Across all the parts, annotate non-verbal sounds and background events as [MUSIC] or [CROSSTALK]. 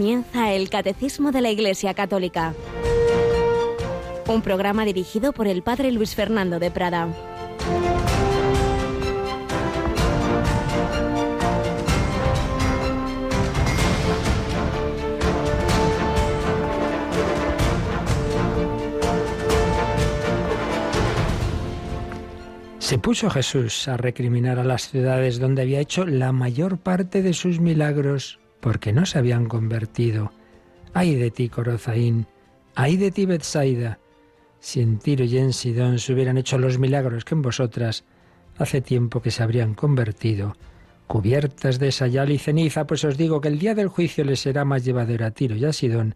comienza el Catecismo de la Iglesia Católica, un programa dirigido por el Padre Luis Fernando de Prada. Se puso Jesús a recriminar a las ciudades donde había hecho la mayor parte de sus milagros porque no se habían convertido. Ay de ti, Corozaín, ay de ti, Betsaida. Si en Tiro y en Sidón se hubieran hecho los milagros que en vosotras, hace tiempo que se habrían convertido, cubiertas de sayal y ceniza, pues os digo que el día del juicio les será más llevadero a Tiro y a Sidón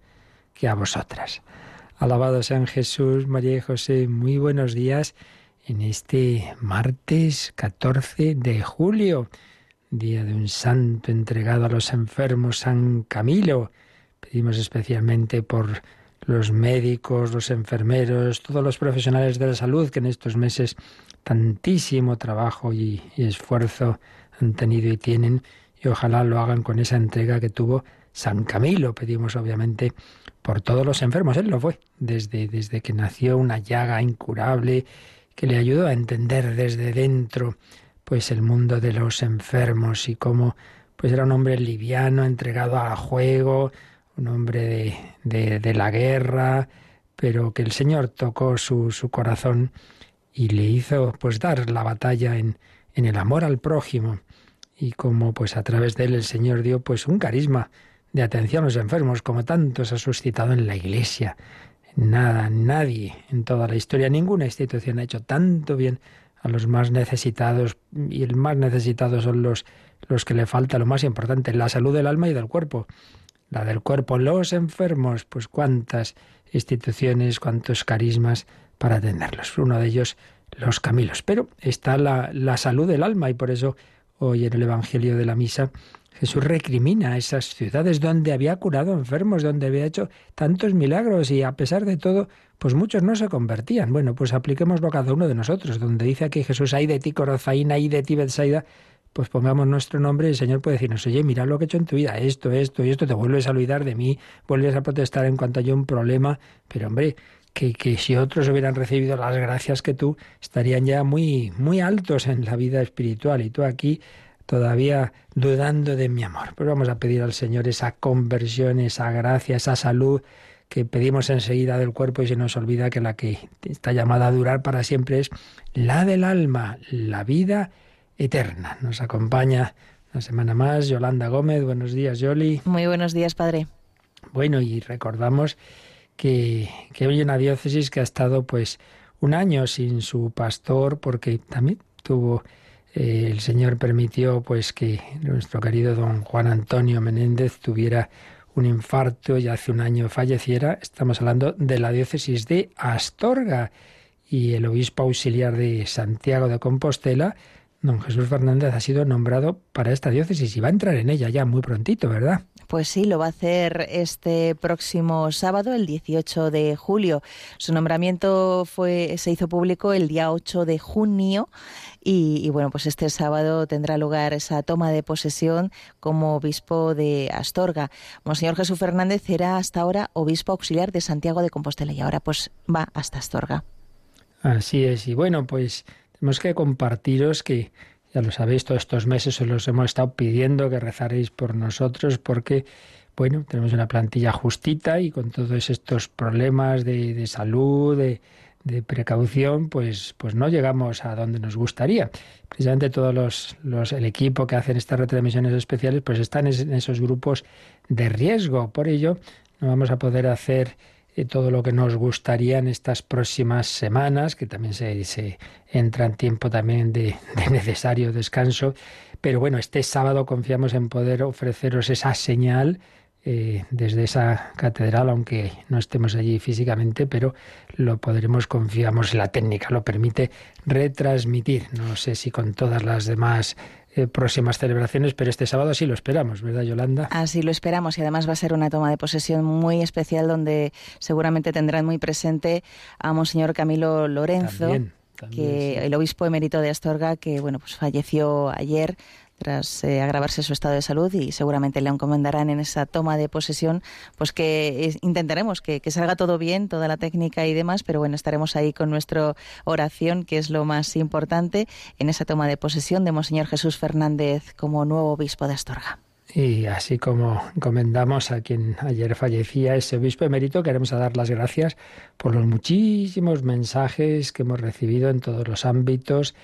que a vosotras. Alabado sean Jesús, María y José, muy buenos días en este martes 14 de julio, día de un santo entregado a los enfermos, San Camilo. Pedimos especialmente por los médicos, los enfermeros, todos los profesionales de la salud que en estos meses tantísimo trabajo y, esfuerzo han tenido y tienen, y ojalá lo hagan con esa entrega que tuvo San Camilo. Pedimos obviamente por todos los enfermos. Él lo fue desde, desde que nació una llaga incurable que le ayudó a entender desde dentro pues el mundo de los enfermos y cómo pues era un hombre liviano, entregado al juego, un hombre de, de, la guerra, pero que el Señor tocó su, su, corazón y le hizo pues dar la batalla en, en el amor al prójimo. Y como pues a través de él el Señor dio pues un carisma de atención a los enfermos como tantos ha suscitado en la iglesia. Nada, nadie en toda la historia, ninguna institución ha hecho tanto bien a los más necesitados y el más necesitado son los, los que le falta lo más importante, la salud del alma y del cuerpo. La del cuerpo, los enfermos, pues cuántas instituciones, cuántos carismas para atenderlos. Uno de ellos, los Camilos. Pero está la, la salud del alma y por eso hoy en el Evangelio de la Misa Jesús recrimina a esas ciudades donde había curado enfermos, donde había hecho tantos milagros y a pesar de todo, pues muchos no se convertían. Bueno, pues apliquémoslo a cada uno de nosotros. Donde dice aquí Jesús, hay de ti Corozaína, hay de ti Betsaida, pues pongamos nuestro nombre y el Señor puede decirnos, oye, mira lo que he hecho en tu vida, esto, esto y esto, te vuelves a olvidar de mí, vuelves a protestar en cuanto haya un problema, pero hombre, que, que, si otros hubieran recibido las gracias que tú, estarían ya muy, muy altos en la vida espiritual. Y tú aquí todavía dudando de mi amor. Pues vamos a pedir al Señor esa conversión, esa gracia, esa salud que pedimos enseguida del cuerpo y se nos olvida que la que está llamada a durar para siempre es la del alma, la vida eterna. Nos acompaña una semana más Yolanda Gómez. Buenos días, Yoli. Muy buenos días, Padre. Bueno, y recordamos que, que hoy una diócesis que ha estado pues un año sin su pastor porque también tuvo eh, el Señor permitió pues que nuestro querido don Juan Antonio Menéndez tuviera un infarto y hace un año falleciera. Estamos hablando de la diócesis de Astorga y el obispo auxiliar de Santiago de Compostela, don Jesús Fernández, ha sido nombrado para esta diócesis y va a entrar en ella ya muy prontito, ¿verdad? Pues sí, lo va a hacer este próximo sábado, el 18 de julio. Su nombramiento fue, se hizo público el día 8 de junio y, bueno, pues este sábado tendrá lugar esa toma de posesión como obispo de Astorga. Monseñor Jesús Fernández era hasta ahora obispo auxiliar de Santiago de Compostela y ahora pues va hasta Astorga. Así es, y bueno, pues tenemos que compartiros que ya lo sabéis, todos estos meses os los hemos estado pidiendo que rezaréis por nosotros porque, bueno, tenemos una plantilla justita y con todos estos problemas de, de salud, de, de precaución, pues, pues no llegamos a donde nos gustaría. Precisamente todos los, los el equipo que hacen estas retransmisiones especiales, pues están en esos grupos de riesgo. Por ello, no vamos a poder hacer todo lo que nos gustaría en estas próximas semanas, que también se, entra en tiempo también de, [LAUGHS] de necesario descanso. Pero bueno, este sábado confiamos en poder ofreceros esa señal eh, desde esa catedral, aunque no estemos allí físicamente, pero lo podremos, confiamos en la técnica, lo permite retransmitir. No sé si con todas las demás eh, próximas celebraciones, pero este sábado sí lo esperamos, ¿verdad, Yolanda? Así lo esperamos y además va a ser una toma de posesión muy especial donde seguramente tendrán muy presente a Monseñor Camilo Lorenzo. que el obispo emérito de Astorga, que bueno, pues falleció ayer tras eh, agravarse su estado de salud y seguramente le encomendarán en esa toma de posesión, pues que intentaremos que, que, salga todo bien, toda la técnica y demás, pero bueno, estaremos ahí con nuestra oración, que es lo más importante, en esa toma de posesión de Monseñor Jesús Fernández como nuevo obispo de Astorga. Y así como encomendamos a quien ayer fallecía, ese obispo emérito, queremos dar las gracias por los muchísimos mensajes que hemos recibido en todos los ámbitos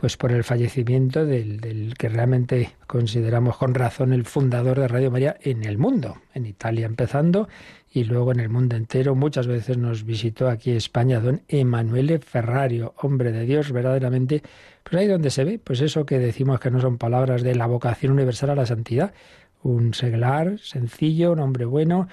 pues por el fallecimiento del, que realmente consideramos con razón el fundador de Radio María en el mundo, en Italia empezando y luego en el mundo entero. Muchas veces nos visitó aquí España don Emanuele Ferrario, hombre de Dios verdaderamente, pues ahí donde se ve, pues eso que decimos que no son palabras de la vocación universal a la santidad, un seglar sencillo, un hombre bueno,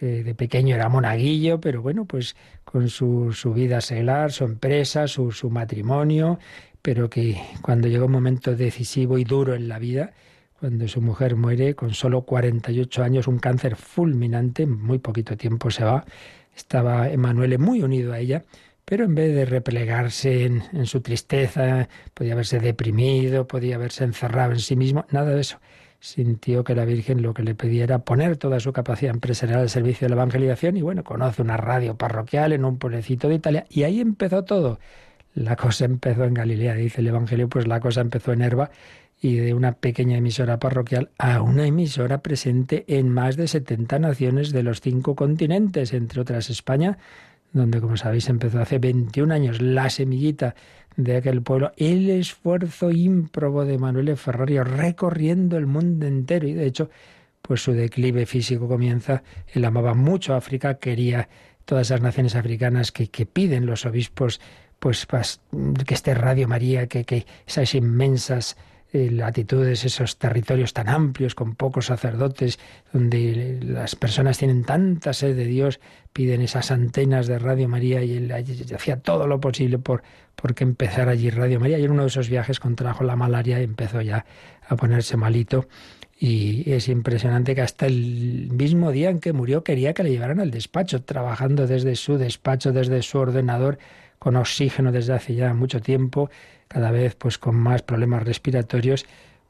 de pequeño era monaguillo, pero bueno, pues con su, su vida seglar, su empresa, su, su matrimonio, pero que cuando llegó un momento decisivo y duro en la vida, cuando su mujer muere con solo 48 años, un cáncer fulminante, muy poquito tiempo se va, estaba Emanuele muy unido a ella, pero en vez de replegarse en, en, su tristeza, podía haberse deprimido, podía haberse encerrado en sí mismo, nada de eso. Sintió que la Virgen lo que le pedía era poner toda su capacidad empresarial al servicio de la evangelización y bueno, conoce una radio parroquial en un pueblecito de Italia y ahí empezó todo la cosa empezó en Galilea, dice el Evangelio, pues la cosa empezó en Herba y de una pequeña emisora parroquial a una emisora presente en más de 70 naciones de los cinco continentes, entre otras España, donde, como sabéis, empezó hace 21 años la semillita de aquel pueblo, el esfuerzo ímprobo de Manuel Ferrario recorriendo el mundo entero y, de hecho, pues su declive físico comienza. Él amaba mucho África, quería todas esas naciones africanas que, que piden los obispos pues, que esté Radio María, que, que esas inmensas eh, latitudes, esos territorios tan amplios, con pocos sacerdotes, donde las personas tienen tanta sed de Dios, piden esas antenas de Radio María y él hacía todo lo posible por, por que empezara allí Radio María. Y en uno de esos viajes contrajo la malaria y empezó ya a ponerse malito. Y es impresionante que hasta el mismo día en que murió quería que le llevaran al despacho, trabajando desde su despacho, desde su ordenador con oxígeno desde hace ya mucho tiempo, cada vez pues con más problemas respiratorios,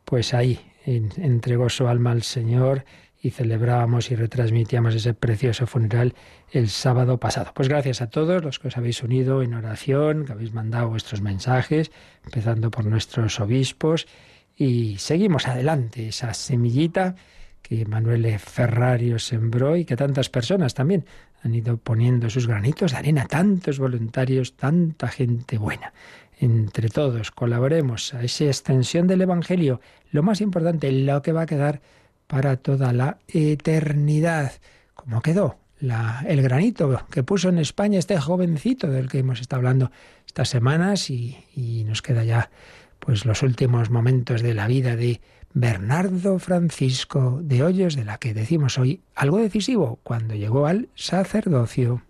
pues ahí entregó su alma al Señor y celebrábamos y retransmitíamos ese precioso funeral el sábado pasado. Pues gracias a todos los que os habéis unido en oración, que habéis mandado vuestros mensajes, empezando por nuestros obispos, y seguimos adelante, esa semillita que Manuel Ferrario sembró y que tantas personas también han ido poniendo sus granitos de arena, tantos voluntarios, tanta gente buena. Entre todos colaboremos a esa extensión del Evangelio, lo más importante, lo que va a quedar para toda la eternidad. como quedó la, el granito que puso en España este jovencito del que hemos estado hablando estas semanas y, y nos queda ya pues los últimos momentos de la vida de Bernardo Francisco de Hoyos, de la que decimos hoy algo decisivo cuando llegó al sacerdocio.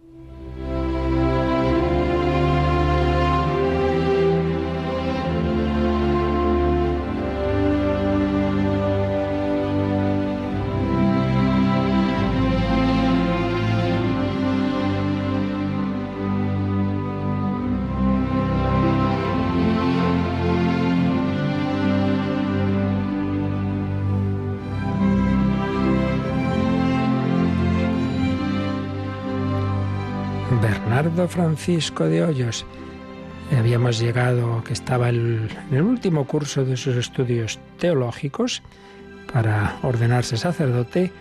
Francisco de Hoyos. Habíamos llegado, que estaba en el último curso de sus estudios teológicos para ordenarse sacerdote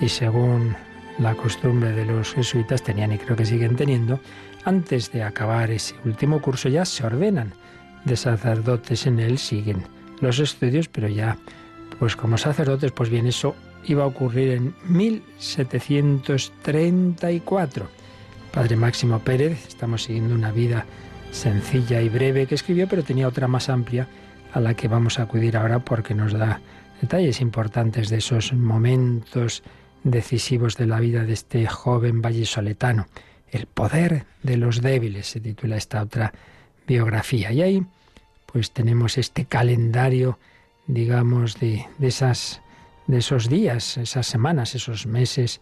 y según la costumbre de los jesuitas tenían y creo que siguen teniendo, antes de acabar ese último curso ya se ordenan de sacerdotes en él, siguen los estudios, pero ya pues como sacerdotes, pues bien, eso iba a ocurrir en 1734 Padre Máximo Pérez, estamos siguiendo una vida sencilla y breve que escribió, pero tenía otra más amplia a la que vamos a acudir ahora porque nos da detalles importantes de esos momentos decisivos de la vida de este joven vallisoletano. El poder de los débiles se titula esta otra biografía. Y ahí pues tenemos este calendario, digamos, de, de, de esos días, esas semanas, esos meses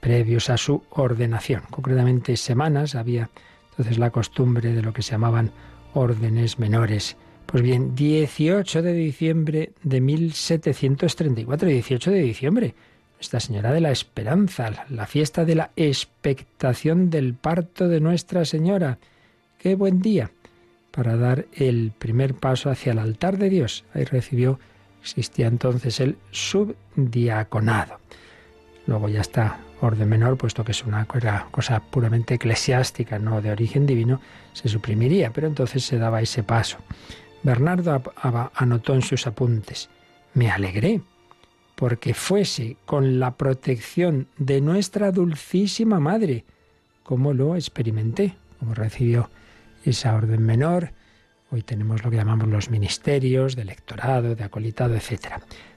previos a su ordenación. Concretamente semanas había entonces la costumbre de lo que se llamaban órdenes menores Pues bien, 18 de diciembre de 1734, 18 de diciembre, Nuestra Señora de la Esperanza, la fiesta de la expectación del parto de Nuestra Señora. Qué buen día para dar el primer paso hacia el altar de Dios. Ahí recibió, existía entonces el subdiaconado. Luego ya está orden menor, puesto que es una cosa puramente eclesiástica, no de origen divino, se suprimiría, pero entonces se daba ese paso. Bernardo anotó en sus apuntes, me alegré porque fuese con la protección de nuestra dulcísima Madre, como lo experimenté, como recibió esa orden menor. Hoy tenemos lo que llamamos los ministerios de electorado, de acolitado, etc.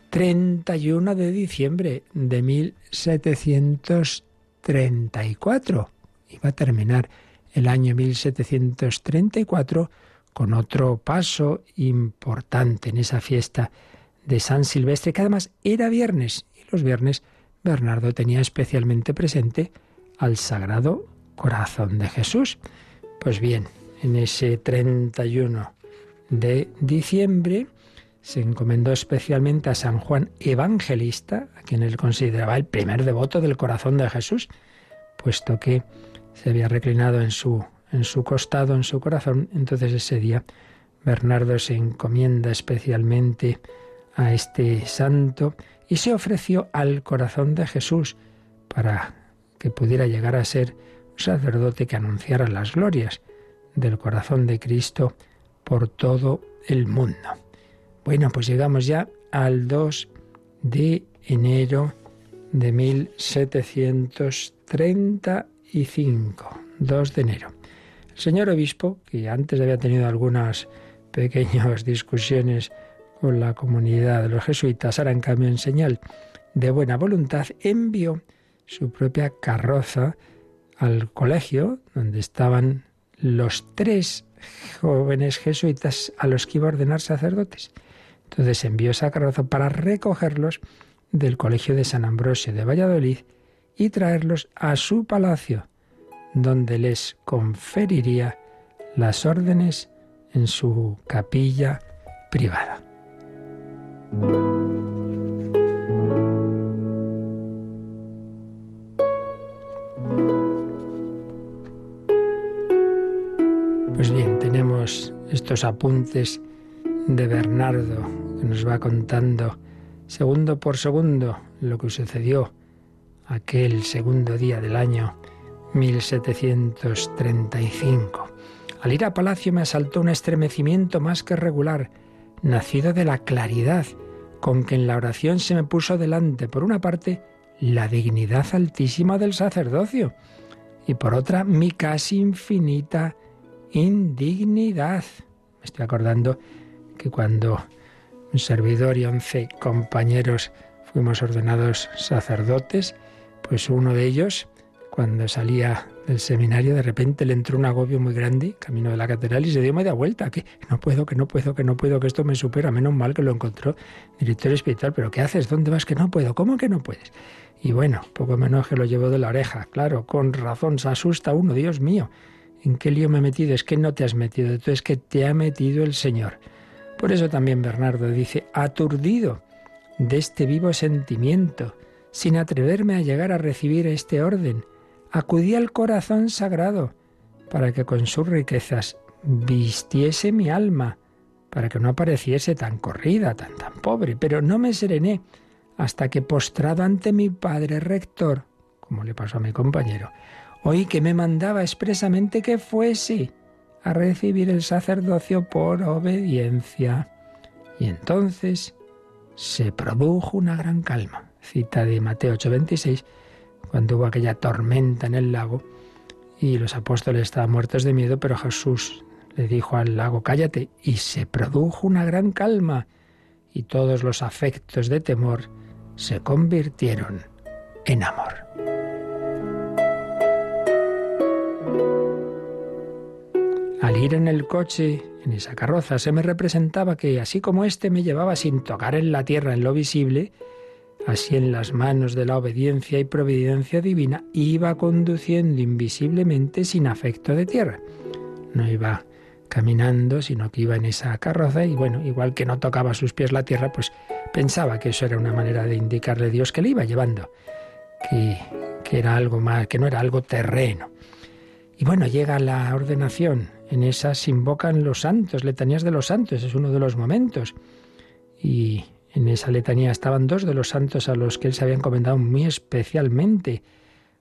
31 de diciembre de 1734. Iba a terminar el año 1734 con otro paso importante en esa fiesta de San Silvestre, que además era viernes, y los viernes Bernardo tenía especialmente presente al Sagrado Corazón de Jesús. Pues bien, en ese 31 de diciembre se encomendó especialmente a San Juan Evangelista, a quien él consideraba el primer devoto del corazón de Jesús, puesto que se había reclinado en su en su costado, en su corazón. Entonces ese día Bernardo se encomienda especialmente a este santo y se ofreció al corazón de Jesús para que pudiera llegar a ser un sacerdote que anunciara las glorias del corazón de Cristo por todo el mundo. Bueno, pues llegamos ya al 2 de enero de 1735. 2 de enero señor obispo, que antes había tenido algunas pequeñas [LAUGHS] discusiones con la comunidad de los jesuitas, ahora en cambio en señal de buena voluntad, envió su propia carroza al colegio donde estaban los tres jóvenes jesuitas a los que iba a ordenar sacerdotes. Entonces envió esa carroza para recogerlos del colegio de San Ambrosio de Valladolid y traerlos a su palacio, donde les conferiría las órdenes en su capilla privada. Pues bien, tenemos estos apuntes de Bernardo que nos va contando segundo por segundo lo que sucedió aquel segundo día del año 1735. Al ir a palacio me asaltó un estremecimiento más que regular, nacido de la claridad con que en la oración se me puso delante, por una parte, la dignidad altísima del sacerdocio y por otra, mi casi infinita indignidad. Me estoy acordando que cuando un servidor y once compañeros fuimos ordenados sacerdotes, pues uno de ellos cuando salía del seminario, de repente le entró un agobio muy grande, camino de la catedral, y se dio media vuelta, que no puedo, que no puedo, que no puedo, que esto me supera, menos mal que lo encontró director espiritual, pero ¿qué haces? ¿Dónde vas? Que no puedo, ¿cómo que no puedes? Y bueno, poco menos que lo llevo de la oreja, claro, con razón, se asusta uno, Dios mío, ¿en qué lío me he metido? Es que no te has metido, tú es que te ha metido el Señor. Por eso también Bernardo dice, aturdido de este vivo sentimiento, sin atreverme a llegar a recibir este orden, acudí al corazón sagrado para que con sus riquezas vistiese mi alma, para que no apareciese tan corrida, tan tan pobre, pero no me serené hasta que postrado ante mi padre rector, como le pasó a mi compañero, oí que me mandaba expresamente que fuese a recibir el sacerdocio por obediencia. Y entonces se produjo una gran calma. Cita de Mateo 8:26 cuando hubo aquella tormenta en el lago y los apóstoles estaban muertos de miedo, pero Jesús le dijo al lago, cállate, y se produjo una gran calma y todos los afectos de temor se convirtieron en amor. Al ir en el coche, en esa carroza, se me representaba que así como éste me llevaba sin tocar en la tierra en lo visible, Así en las manos de la obediencia y providencia divina iba conduciendo invisiblemente sin afecto de tierra. No iba caminando, sino que iba en esa carroza y bueno, igual que no tocaba sus pies la tierra, pues pensaba que eso era una manera de indicarle a Dios que le iba llevando, que era algo más, que no era algo terreno. Y bueno, llega la ordenación, en esa se invocan los santos, letanías de los santos, es uno de los momentos. Y en esa letanía estaban dos de los santos a los que él se había encomendado muy especialmente,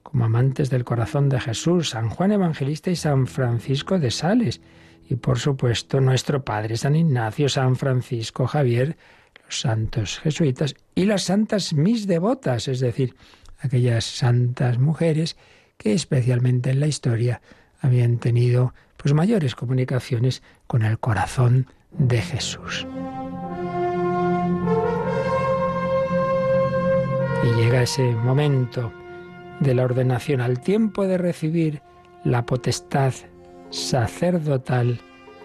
como amantes del corazón de Jesús, San Juan Evangelista y San Francisco de Sales. Y por supuesto nuestro Padre San Ignacio, San Francisco Javier, los santos jesuitas y las santas mis devotas, es decir, aquellas santas mujeres que especialmente en la historia habían tenido pues mayores comunicaciones con el corazón de Jesús. Y llega ese momento de la ordenación al tiempo de recibir la potestad sacerdotal,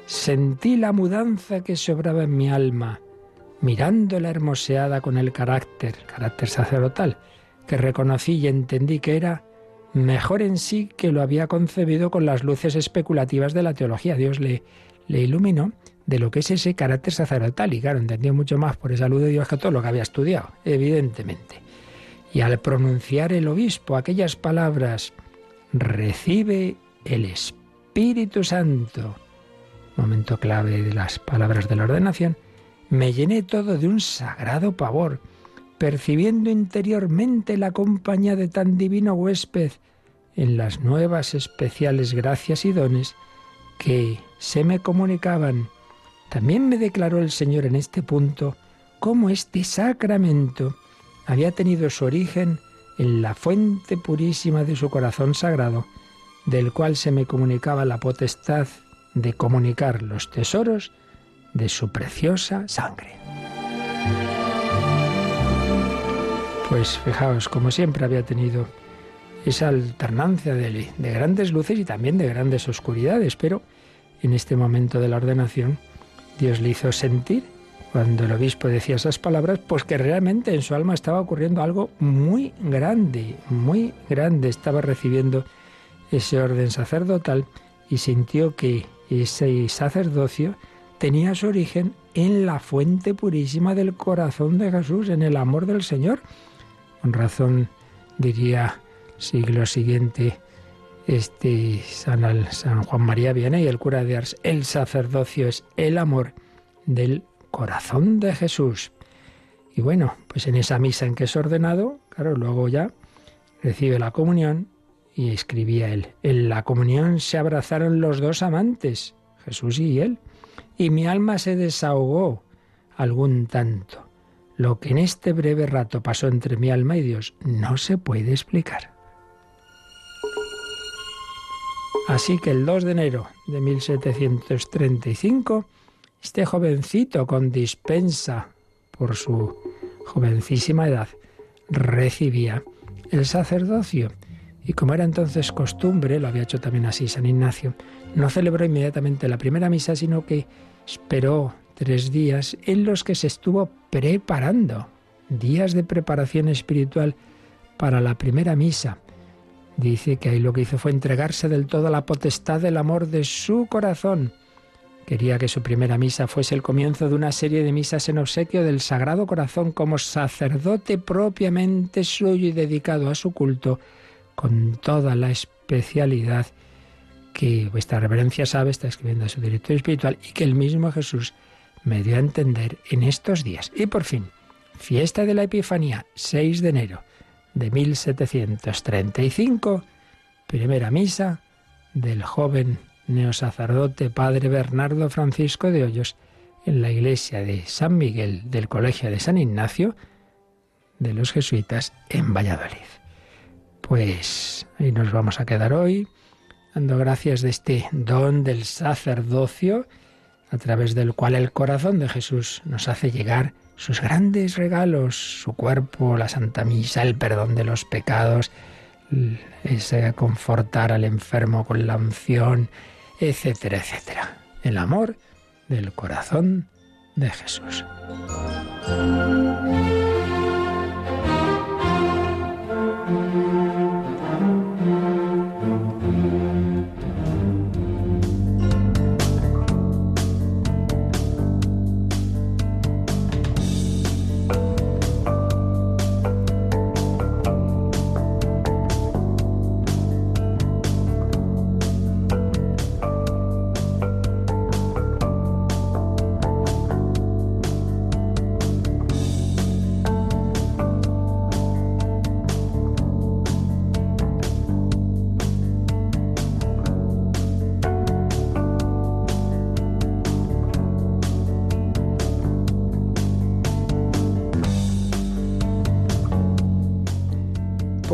sentí la mudanza que sobraba en mi alma, mirándola hermoseada con el carácter, carácter sacerdotal, que reconocí y entendí que era mejor en sí que lo había concebido con las luces especulativas de la teología. Dios le, iluminó de lo que es ese carácter sacerdotal y claro, entendió mucho más por esa luz de Dios que todo lo que había estudiado, evidentemente. Y al pronunciar el obispo aquellas palabras, recibe el Espíritu Santo, momento clave de las palabras de la ordenación, me llené todo de un sagrado pavor percibiendo interiormente la compañía de tan divino huésped en las nuevas especiales gracias y dones que se me comunicaban. También me declaró el Señor en este punto cómo este sacramento había tenido su origen en la fuente purísima de su corazón sagrado, del cual se me comunicaba la potestad de comunicar los tesoros de su preciosa sangre. Pues fijaos, como siempre había tenido esa alternancia de, grandes luces y también de grandes oscuridades, pero en este momento de la ordenación Dios le hizo sentir, cuando el obispo decía esas palabras, pues que realmente en su alma estaba ocurriendo algo muy grande, muy grande. Estaba recibiendo ese orden sacerdotal y sintió que ese sacerdocio tenía su origen en la fuente purísima del corazón de Jesús, en el amor del Señor. Con razón diría siglo siguiente este San, San Juan María Vianney, el cura de Ars, el sacerdocio es el amor del corazón de Jesús. Y bueno, pues en esa misa en que es ordenado, claro, luego ya recibe la comunión y escribía él, en la comunión se abrazaron los dos amantes, Jesús y él, y mi alma se desahogó algún tanto. Lo que en este breve rato pasó entre mi alma y Dios no se puede explicar. Así que el 2 de enero de 1735, este jovencito con dispensa por su jovencísima edad, recibía el sacerdocio. Y como era entonces costumbre, lo había hecho también así San Ignacio, no celebró inmediatamente la primera misa, sino que esperó tres días en los que se estuvo preparando, días de preparación espiritual para la primera misa. Dice que ahí lo que hizo fue entregarse del todo a la potestad del amor de su corazón. Quería que su primera misa fuese el comienzo de una serie de misas en obsequio del Sagrado Corazón como sacerdote propiamente suyo y dedicado a su culto, con toda la especialidad que vuestra reverencia sabe, está escribiendo a su director espiritual, y que el mismo Jesús me dio a entender en estos días. Y por fin, fiesta de la Epifanía, 6 de enero de 1735, primera misa del joven neosacerdote padre Bernardo Francisco de Hoyos en la iglesia de San Miguel del Colegio de San Ignacio de los Jesuitas en Valladolid. Pues ahí nos vamos a quedar hoy, dando gracias de este don del sacerdocio a través del cual el corazón de Jesús nos hace llegar sus grandes regalos, su cuerpo, la Santa Misa, el perdón de los pecados, ese confortar al enfermo con la unción, etcétera, etcétera. El amor del corazón de Jesús.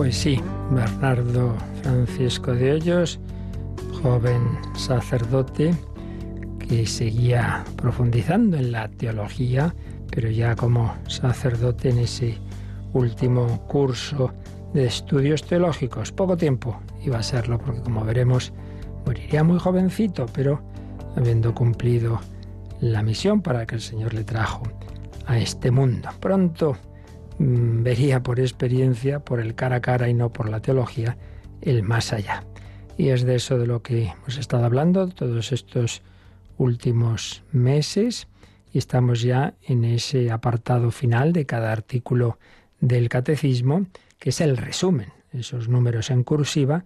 Pues sí, Bernardo Francisco de Hoyos, joven sacerdote que seguía profundizando en la teología, pero ya como sacerdote en ese último curso de estudios teológicos. Poco tiempo iba a serlo, porque como veremos, moriría muy jovencito, pero habiendo cumplido la misión para que el Señor le trajo a este mundo. Pronto vería por experiencia, por el cara a cara y no por la teología, el más allá. Y es de eso de lo que hemos estado hablando todos estos últimos meses y estamos ya en ese apartado final de cada artículo del catecismo, que es el resumen, esos números en cursiva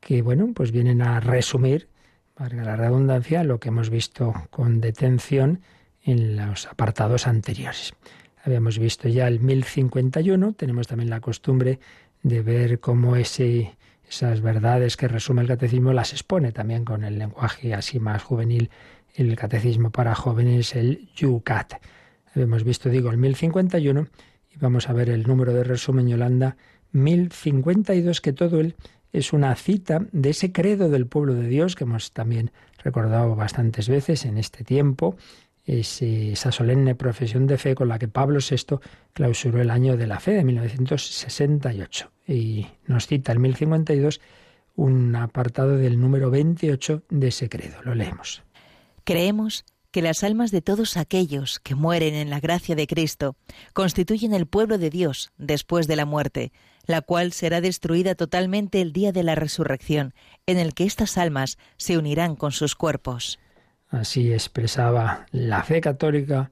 que, bueno, pues vienen a resumir, para la redundancia, lo que hemos visto con detención en los apartados anteriores. Habíamos visto ya el 1051, tenemos también la costumbre de ver cómo ese, esas verdades que resume el catecismo las expone también con el lenguaje así más juvenil, el catecismo para jóvenes, el Yucat. Habíamos visto, digo, el 1051 y vamos a ver el número de resumen Yolanda 1052, que todo él es una cita de ese credo del pueblo de Dios que hemos también recordado bastantes veces en este tiempo, esa solemne profesión de fe con la que Pablo VI clausuró el año de la fe de 1968. Y nos cita el 1052 un apartado del número 28 de ese credo. Lo leemos. Creemos que las almas de todos aquellos que mueren en la gracia de Cristo constituyen el pueblo de Dios después de la muerte, la cual será destruida totalmente el día de la resurrección, en el que estas almas se unirán con sus cuerpos. Así expresaba la fe católica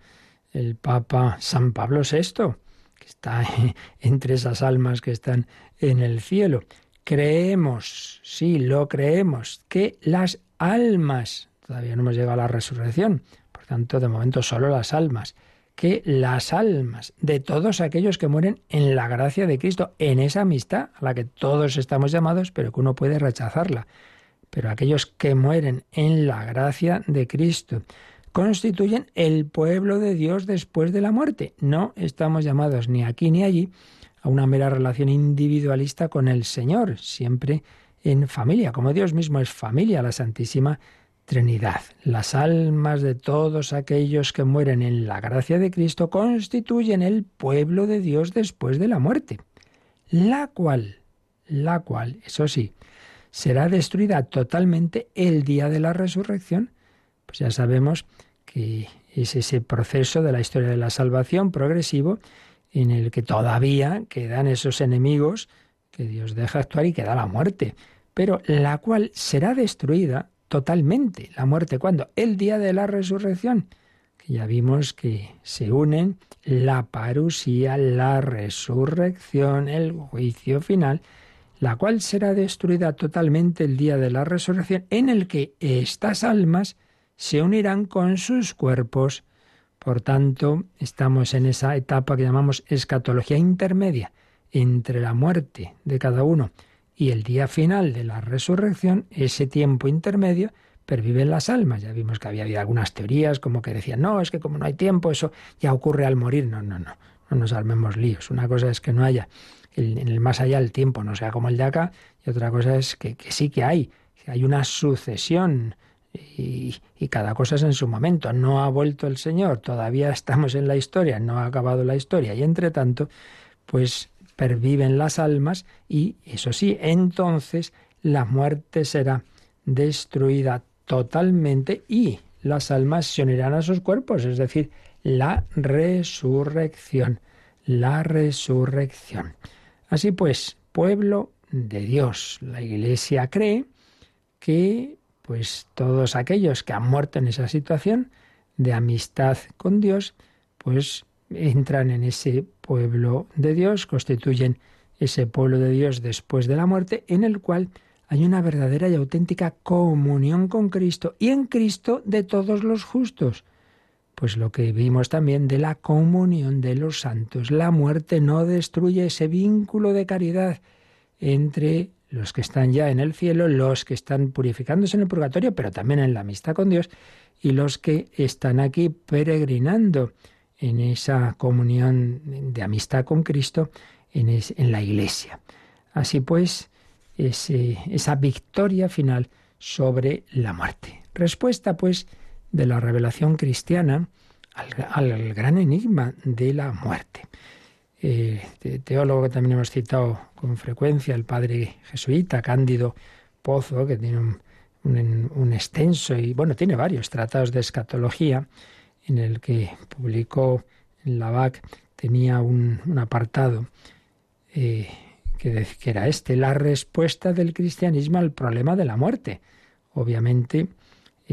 el Papa San Pablo VI, que está [LAUGHS] entre esas almas que están en el cielo. Creemos, sí, lo creemos, que las almas Todavía no hemos llegado a la resurrección. Por tanto, de momento solo las almas. Que las almas de todos aquellos que mueren en la gracia de Cristo, en esa amistad a la que todos estamos llamados, pero que uno puede rechazarla. Pero aquellos que mueren en la gracia de Cristo constituyen el pueblo de Dios después de la muerte. No estamos llamados ni aquí ni allí a una mera relación individualista con el Señor, siempre en familia, como Dios mismo es familia, la Santísima Trinidad. Las almas de todos aquellos que mueren en la gracia de Cristo constituyen el pueblo de Dios después de la muerte, la cual, la cual, eso sí, será destruida totalmente el día de la resurrección. Pues ya sabemos que es ese proceso de la historia de la salvación progresivo en el que todavía quedan esos enemigos que Dios deja actuar y queda la muerte, pero la cual será destruida totalmente la muerte. ¿Cuándo? El día de la resurrección. Ya vimos que se unen la parusía, la resurrección, el juicio final, la cual será destruida totalmente el día de la resurrección, en el que estas almas se unirán con sus cuerpos. Por tanto, estamos en esa etapa que llamamos escatología intermedia entre la muerte de cada uno y el día final de la resurrección, ese tiempo intermedio, perviven las almas. Ya vimos que había habido algunas teorías como que decían, no, es que como no hay tiempo, eso ya ocurre al morir. No, no, no, no nos armemos líos. Una cosa es que no haya en el más allá el tiempo, no sea como el de acá, y otra cosa es que, sí que hay, hay una sucesión. Y, y, cada cosa es en su momento. No ha vuelto el Señor, todavía estamos en la historia, no ha acabado la historia. Y entre tanto, pues perviven las almas y, eso sí, entonces la muerte será destruida totalmente y las almas se unirán a sus cuerpos, es decir, la resurrección, la resurrección. Así pues, pueblo de Dios, la Iglesia cree que pues todos aquellos que han muerto en esa situación de amistad con Dios, pues entran en ese pueblo de Dios, constituyen ese pueblo de Dios después de la muerte, en el cual hay una verdadera y auténtica comunión con Cristo y en Cristo de todos los justos. Pues lo que vimos también de la comunión de los santos. La muerte no destruye ese vínculo de caridad entre los que están ya en el cielo, los que están purificándose en el purgatorio, pero también en la amistad con Dios, y los que están aquí peregrinando en esa comunión de amistad con Cristo en, en la Iglesia. así pues esa victoria final sobre la muerte. Respuesta pues de la revelación cristiana al, gran enigma de la muerte. Eh, teólogo que también hemos citado con frecuencia, el padre jesuita Cándido Pozo, que tiene un, extenso y, bueno, tiene varios tratados de escatología, en el que publicó en la BAC, tenía un, apartado eh, que, que era este, la respuesta del cristianismo al problema de la muerte. Obviamente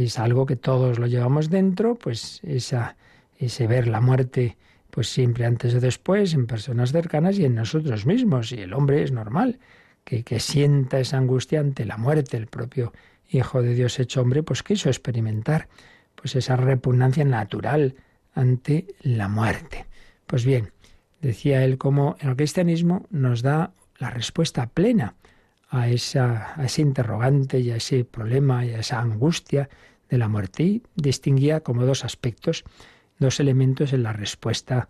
es algo que todos lo llevamos dentro, pues esa, ese ver la muerte pues siempre antes o después, en personas cercanas y en nosotros mismos. Y el hombre es normal que, que sienta esa angustia ante la muerte. El propio Hijo de Dios hecho hombre, pues quiso experimentar pues esa repugnancia natural ante la muerte. Pues bien, decía él como el cristianismo nos da la respuesta plena a, esa, a ese interrogante y a ese problema y a esa angustia de la muerte y distinguía como dos aspectos, dos elementos en la respuesta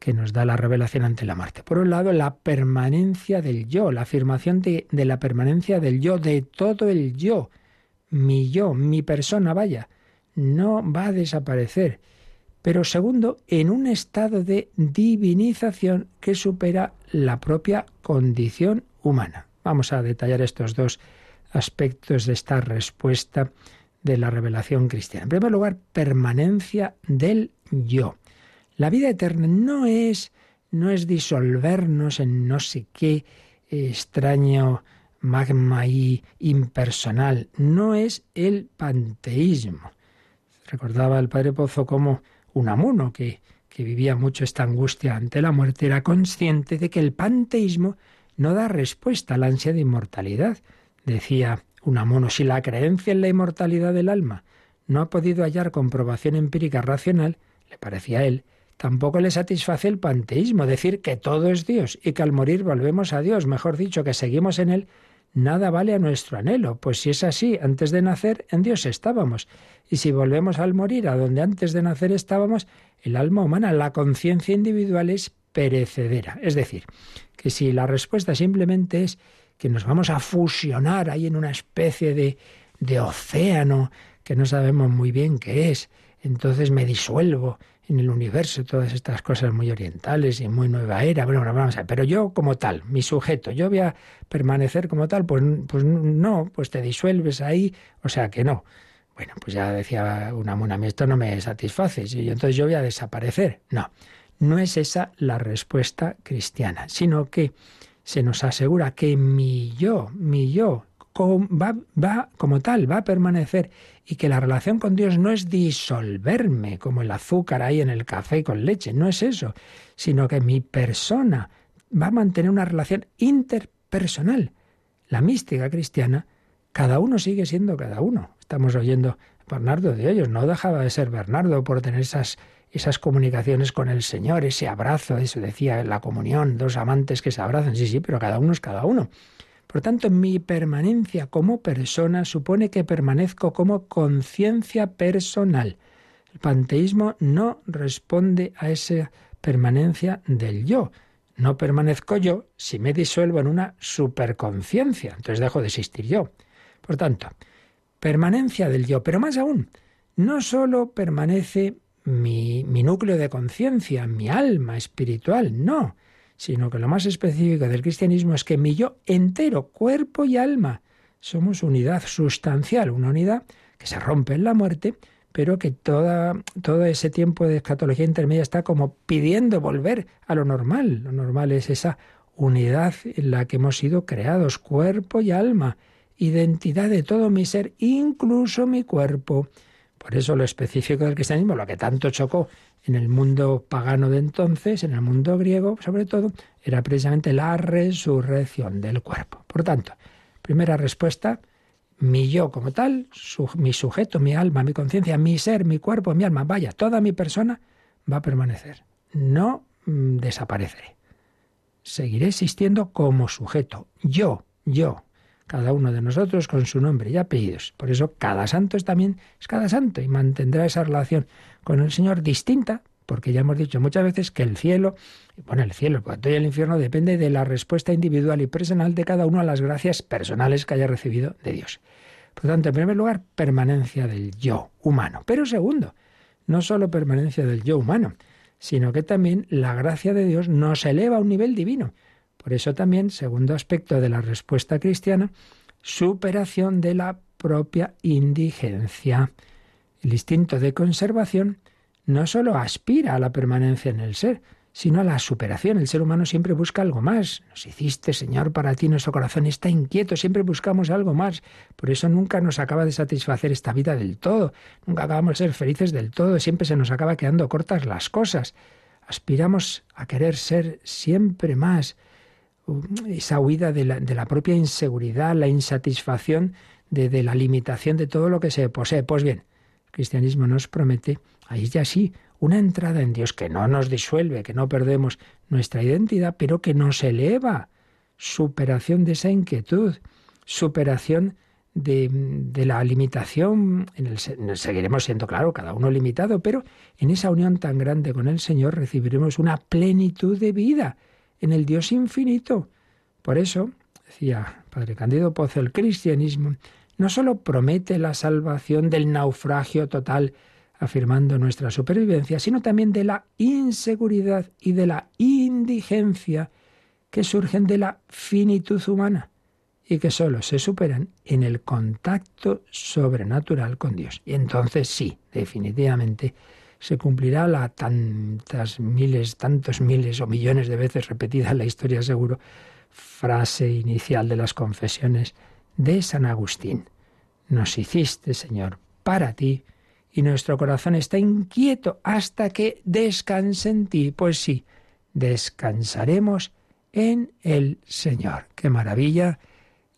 que nos da la revelación ante la muerte. Por un lado, la permanencia del yo, la afirmación de, la permanencia del yo, de todo el yo, mi yo, mi persona, vaya, no va a desaparecer. Pero segundo, en un estado de divinización que supera la propia condición humana. Vamos a detallar estos dos aspectos de esta respuesta de la revelación cristiana. En primer lugar, permanencia del yo. La vida eterna no es no es disolvernos en no sé qué extraño magma y impersonal, no es el panteísmo. Recordaba el padre Pozo como un amuno que, que vivía mucho esta angustia ante la muerte, era consciente de que el panteísmo no da respuesta al ansia de inmortalidad. Decía un amuno, si la creencia en la inmortalidad del alma. No ha podido hallar comprobación empírica racional, le parecía a él, tampoco le satisface el panteísmo, decir que todo es Dios y que al morir volvemos a Dios, mejor dicho, que seguimos en él, nada vale a nuestro anhelo, pues si es así, antes de nacer en Dios estábamos, y si volvemos al morir a donde antes de nacer estábamos, el alma humana, la conciencia individual es perecedera. Es decir, que si la respuesta simplemente es que nos vamos a fusionar ahí en una especie de, de océano que no sabemos muy bien qué es, entonces me disuelvo en el universo, todas estas cosas muy orientales y muy nueva era. Bueno, vamos a pero yo como tal, mi sujeto, yo voy a permanecer como tal, pues, pues no, pues te disuelves ahí, o sea que no. Bueno, pues ya decía una mona, a mí esto no me satisface, y entonces yo voy a desaparecer. No, no es esa la respuesta cristiana, sino que se nos asegura que mi yo, mi yo, va, va como tal, va a permanecer y que la relación con Dios no es disolverme como el azúcar ahí en el café con leche, no es eso, sino que mi persona va a mantener una relación interpersonal. La mística cristiana, cada uno sigue siendo cada uno. Estamos oyendo Bernardo de ellos, no dejaba de ser Bernardo por tener esas esas comunicaciones con el Señor, ese abrazo, eso decía la comunión, dos amantes que se abrazan, sí, sí, pero cada uno es cada uno. Por tanto, mi permanencia como persona supone que permanezco como conciencia personal. El panteísmo no responde a esa permanencia del yo. No permanezco yo si me disuelvo en una superconciencia. Entonces dejo de existir yo. Por tanto, permanencia del yo. Pero más aún, no solo permanece mi, núcleo de conciencia, mi alma espiritual, no sino que lo más específico del cristianismo es que mi yo entero, cuerpo y alma, somos unidad sustancial, una unidad que se rompe en la muerte, pero que toda, todo ese tiempo de escatología intermedia está como pidiendo volver a lo normal. Lo normal es esa unidad en la que hemos sido creados, cuerpo y alma, identidad de todo mi ser, incluso mi cuerpo. Por eso lo específico del cristianismo, lo que tanto chocó en el mundo pagano de entonces, en el mundo griego sobre todo, era precisamente la resurrección del cuerpo. Por tanto, primera respuesta, mi yo como tal, mi sujeto, mi alma, mi conciencia, mi ser, mi cuerpo, mi alma, vaya, toda mi persona va a permanecer. No mm, desapareceré. Seguiré existiendo como sujeto. Yo, yo, cada uno de nosotros con su nombre y apellidos. Por eso cada santo es también es cada santo y mantendrá esa relación con el Señor distinta, porque ya hemos dicho muchas veces que el cielo, bueno, el cielo, el y el infierno depende de la respuesta individual y personal de cada uno a las gracias personales que haya recibido de Dios. Por lo tanto, en primer lugar, permanencia del yo humano. Pero segundo, no solo permanencia del yo humano, sino que también la gracia de Dios nos eleva a un nivel divino. Por eso también, segundo aspecto de la respuesta cristiana, superación de la propia indigencia. El instinto de conservación no solo aspira a la permanencia en el ser, sino a la superación. El ser humano siempre busca algo más. Nos hiciste, Señor, para ti nuestro corazón está inquieto, siempre buscamos algo más. Por eso nunca nos acaba de satisfacer esta vida del todo, nunca acabamos de ser felices del todo, siempre se nos acaba quedando cortas las cosas. Aspiramos a querer ser siempre más. Esa huida de la, propia inseguridad, la insatisfacción de, de la limitación de todo lo que se posee. Pues bien, el cristianismo nos promete, ahí ya sí, una entrada en Dios que no nos disuelve, que no perdemos nuestra identidad, pero que nos eleva. Superación de esa inquietud, superación de, la limitación, en el, seguiremos siendo, claro, cada uno limitado, pero en esa unión tan grande con el Señor recibiremos una plenitud de vida en el Dios infinito. Por eso, decía Padre Candido Pozo, el cristianismo no solo promete la salvación del naufragio total afirmando nuestra supervivencia, sino también de la inseguridad y de la indigencia que surgen de la finitud humana y que sólo se superan en el contacto sobrenatural con Dios. Y entonces sí, definitivamente se cumplirá la tantas miles, tantos miles o millones de veces repetida en la historia seguro, frase inicial de las confesiones de San Agustín. Nos hiciste, Señor, para ti, y nuestro corazón está inquieto hasta que descanse en ti. Pues sí, descansaremos en el Señor. Qué maravilla.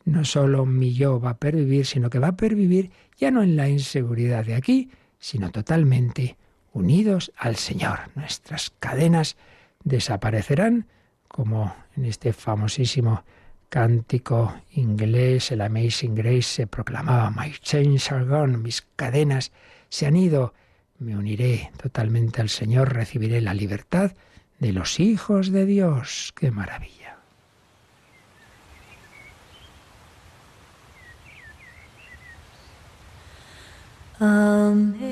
No solo mi yo va a pervivir, sino que va a pervivir ya no en la inseguridad de aquí, sino totalmente unidos al Señor. Nuestras cadenas desaparecerán, como en este famosísimo cántico inglés, el Amazing Grace, se proclamaba, My chains are gone, mis cadenas se han ido, me uniré totalmente al Señor, recibiré la libertad de los hijos de Dios. ¡Qué maravilla! Amén.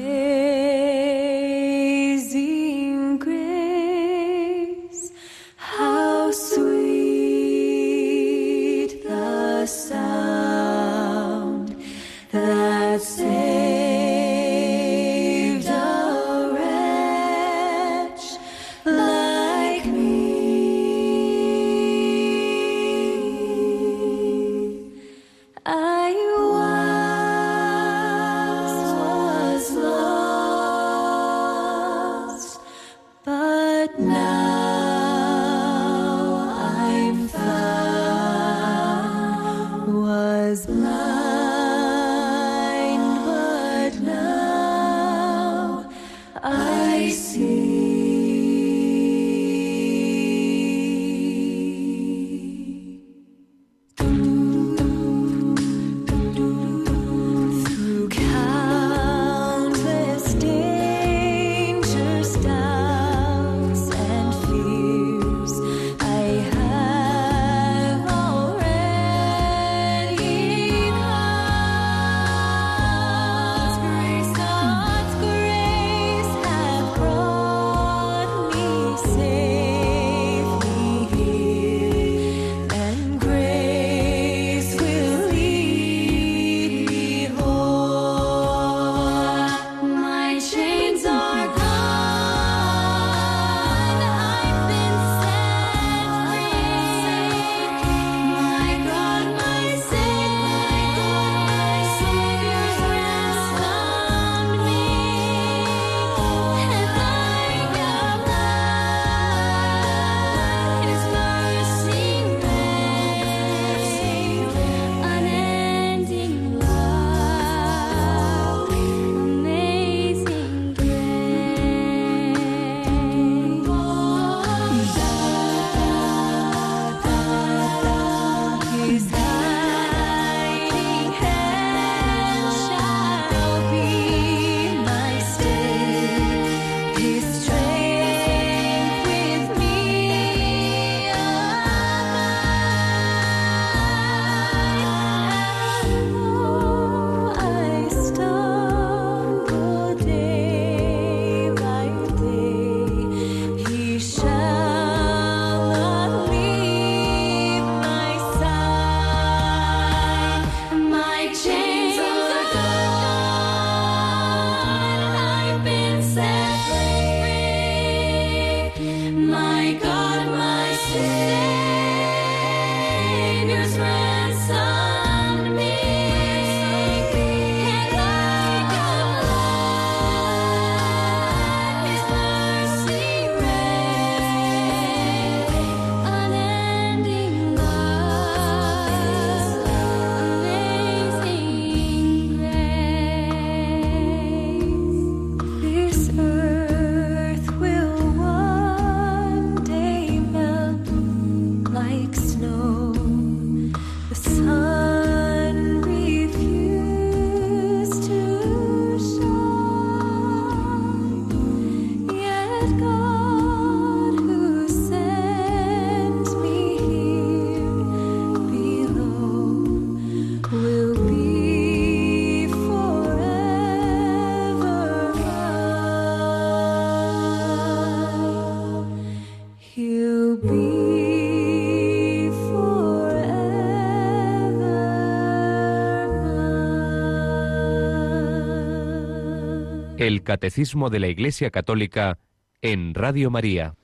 El Catecismo de la Iglesia Católica en Radio María.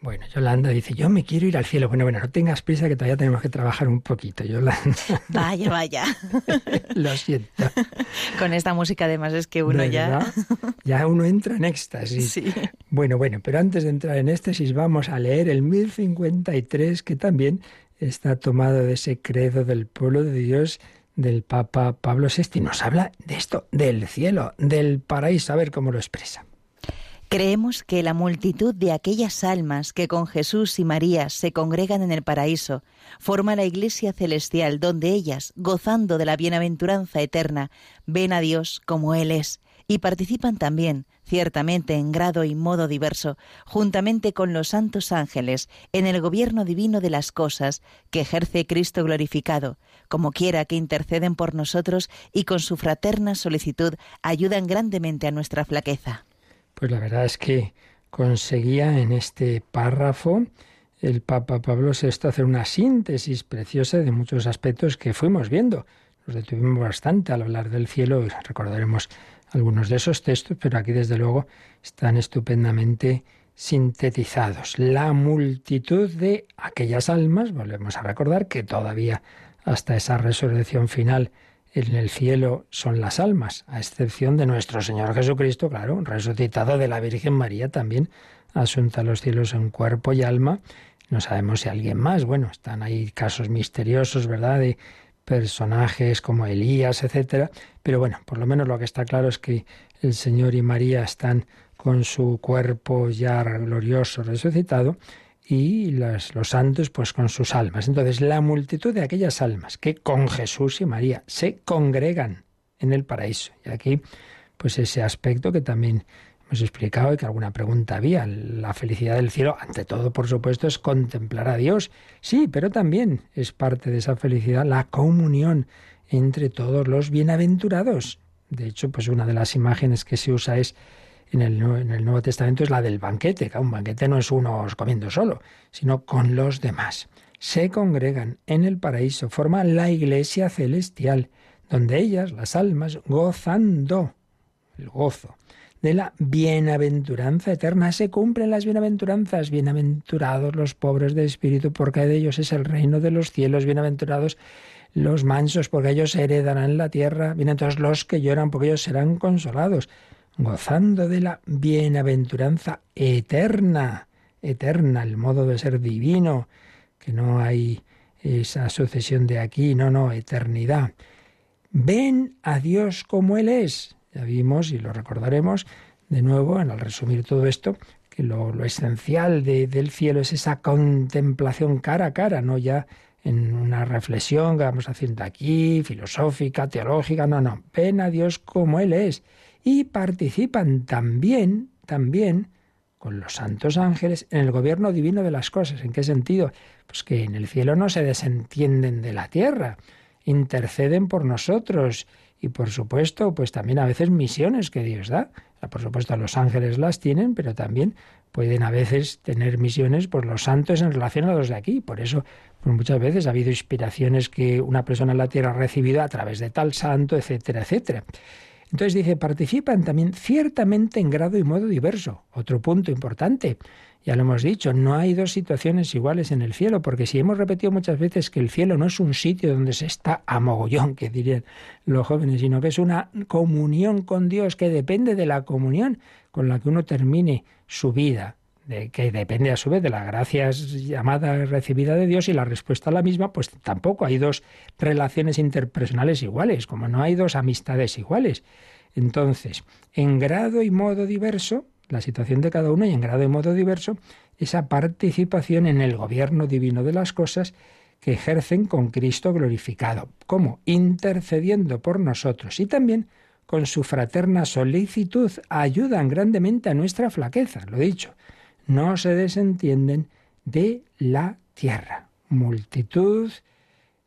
Bueno, Yolanda dice, yo me quiero ir al cielo. Bueno, bueno, no tengas prisa que todavía tenemos que trabajar un poquito, Yolanda. [LAUGHS] Vaya, vaya. [LAUGHS] Lo siento. Con esta música además es que uno ya... Ya uno entra en éxtasis. Sí. Bueno, bueno, pero antes de entrar en éxtasis vamos a leer el 1053 que también está tomado de ese credo del pueblo de Dios del Papa Pablo VI. Nos habla de esto, del cielo, del paraíso. A ver cómo lo expresa. Creemos que la multitud de aquellas almas que con Jesús y María se congregan en el paraíso forma la iglesia celestial donde ellas, gozando de la bienaventuranza eterna, ven a Dios como Él es y participan también, ciertamente en grado y modo diverso, juntamente con los santos ángeles, en el gobierno divino de las cosas que ejerce Cristo glorificado, como quiera que interceden por nosotros y con su fraterna solicitud ayudan grandemente a nuestra flaqueza. Pues la verdad es que conseguía en este párrafo el Papa Pablo VI hacer una síntesis preciosa de muchos aspectos que fuimos viendo. Nos detuvimos bastante al hablar del cielo y recordaremos algunos de esos textos, pero aquí desde luego están estupendamente sintetizados. La multitud de aquellas almas, volvemos a recordar que todavía hasta esa resurrección final en el cielo son las almas, a excepción de nuestro Señor Jesucristo, claro, resucitado de la Virgen María también, asunta los cielos en cuerpo y alma. No sabemos si alguien más, bueno, están ahí casos misteriosos, ¿verdad?, personajes como Elías, etcétera, pero bueno, por lo menos lo que está claro es que el Señor y María están con su cuerpo ya glorioso resucitado y los, los santos pues con sus almas. Entonces la multitud de aquellas almas que con Jesús y María se congregan en el paraíso. Y aquí pues ese aspecto que también hemos explicado que alguna pregunta había. La felicidad del cielo, ante todo, por supuesto, es contemplar a Dios. Sí, pero también es parte de esa felicidad la comunión entre todos los bienaventurados. De hecho, pues una de las imágenes que se usa es en el, en el Nuevo Testamento es la del banquete, que un banquete no es uno comiendo solo, sino con los demás. Se congregan en el paraíso, forman la iglesia celestial, donde ellas, las almas, gozando el gozo de la bienaventuranza eterna. Se cumplen las bienaventuranzas. Bienaventurados los pobres de espíritu, porque de ellos es el reino de los cielos. Bienaventurados los mansos, porque ellos heredarán la tierra. Bienaventurados los que lloran, porque ellos serán consolados gozando de la bienaventuranza eterna, eterna, el modo de ser divino, que no hay esa sucesión de aquí, no, no, eternidad. Ven a Dios como Él es. Ya vimos y lo recordaremos de nuevo al resumir todo esto, que lo, esencial del cielo es esa contemplación cara a cara, no ya en una reflexión que vamos haciendo aquí, filosófica, teológica, no, no, ven a Dios como Él es y participan también, también con los santos ángeles en el gobierno divino de las cosas. ¿En qué sentido? Pues que en el cielo no se desentienden de la tierra, interceden por nosotros y por supuesto, pues también a veces misiones que Dios da. Por supuesto, los ángeles las tienen, pero también pueden a veces tener misiones por los santos en relación a los de aquí. Por eso, pues muchas veces ha habido inspiraciones que una persona en la tierra ha recibido a través de tal santo, etcétera, etcétera. Entonces dice, participan también ciertamente en grado y modo diverso. Otro punto importante. Ya lo hemos dicho, no hay dos situaciones iguales en el cielo, porque si hemos repetido muchas veces que el cielo no es un sitio donde se está a mogollón, que dirían los jóvenes, sino que es una comunión con Dios que depende de la comunión con la que uno termine su vida, que depende a su vez de la gracia llamada recibida de Dios y la respuesta a la misma, pues tampoco hay dos relaciones interpersonales iguales, como no hay dos amistades iguales. Entonces, en grado y modo diverso, la situación de cada uno y en grado y modo diverso, esa participación en el gobierno divino de las cosas que ejercen con Cristo glorificado, como intercediendo por nosotros y también con su fraterna solicitud ayudan grandemente a nuestra flaqueza, lo dicho, no se desentienden de la tierra. Multitud,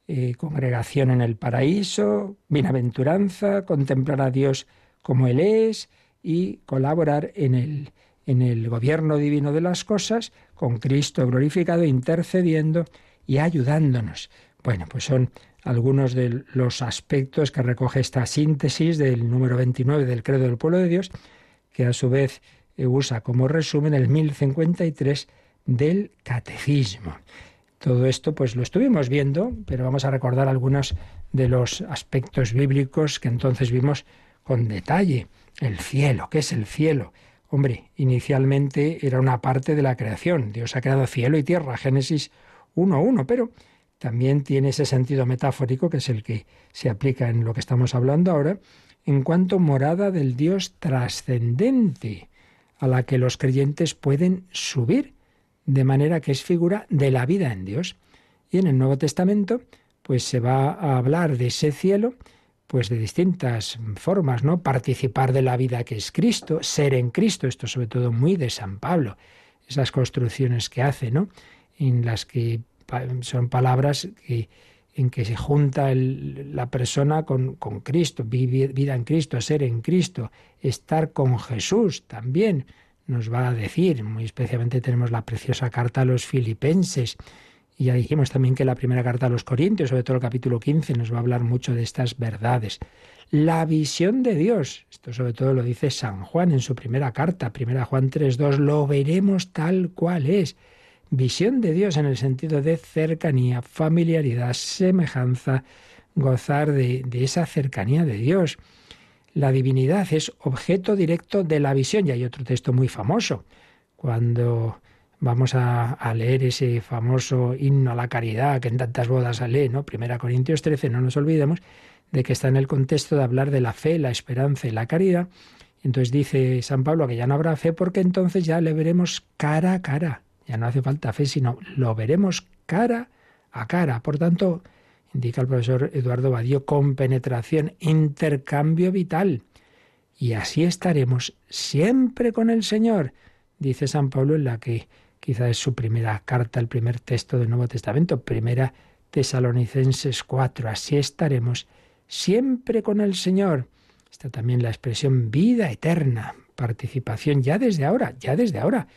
eh, congregación en el paraíso, bienaventuranza, contemplar a Dios como Él es y colaborar en el, en el gobierno divino de las cosas, con Cristo glorificado, intercediendo y ayudándonos. Bueno, pues son algunos de los aspectos que recoge esta síntesis del número 29 del Credo del Pueblo de Dios que a su vez usa como resumen el 1053 del Catecismo. Todo esto pues lo estuvimos viendo, pero vamos a recordar algunos de los aspectos bíblicos que entonces vimos con detalle. El cielo, ¿qué es el cielo? Hombre, inicialmente era una parte de la creación. Dios ha creado cielo y tierra, Génesis 1.1, pero también tiene ese sentido metafórico que es el que se aplica en lo que estamos hablando ahora, en cuanto morada del Dios trascendente, a la que los creyentes pueden subir, de manera que es figura de la vida en Dios. Y en el Nuevo Testamento, pues se va a hablar de ese cielo pues de distintas formas, ¿no? Participar de la vida que es Cristo, ser en Cristo, esto sobre todo muy de San Pablo, esas construcciones que hace, ¿no? En las que son palabras que, en que se junta la persona con, con Cristo, vida en Cristo, ser en Cristo, estar con Jesús también, nos va a decir, muy especialmente tenemos la preciosa carta a los filipenses, y ya dijimos también que la primera carta a los Corintios, sobre todo el capítulo 15, nos va a hablar mucho de estas verdades. La visión de Dios, esto sobre todo lo dice San Juan en su primera carta, primera Juan 3.2, lo veremos tal cual es. Visión de Dios en el sentido de cercanía, familiaridad, semejanza, gozar de, de esa cercanía de Dios. La divinidad es objeto directo de la visión. Y hay otro texto muy famoso, cuando vamos a, leer ese famoso himno a la caridad que en tantas bodas sale, ¿no? Primera Corintios 13, no nos olvidemos de que está en el contexto de hablar de la fe, la esperanza y la caridad. Entonces dice San Pablo que ya no habrá fe porque entonces ya le veremos cara a cara. Ya no hace falta fe, sino lo veremos cara a cara. Por tanto, indica el profesor Eduardo Badío, con penetración, intercambio vital. Y así estaremos siempre con el Señor, dice San Pablo en la que Quizá es su primera carta, el primer texto del Nuevo Testamento, primera Tesalonicenses 4. Así estaremos siempre con el Señor. Está también la expresión vida eterna, participación ya desde ahora, ya desde ahora,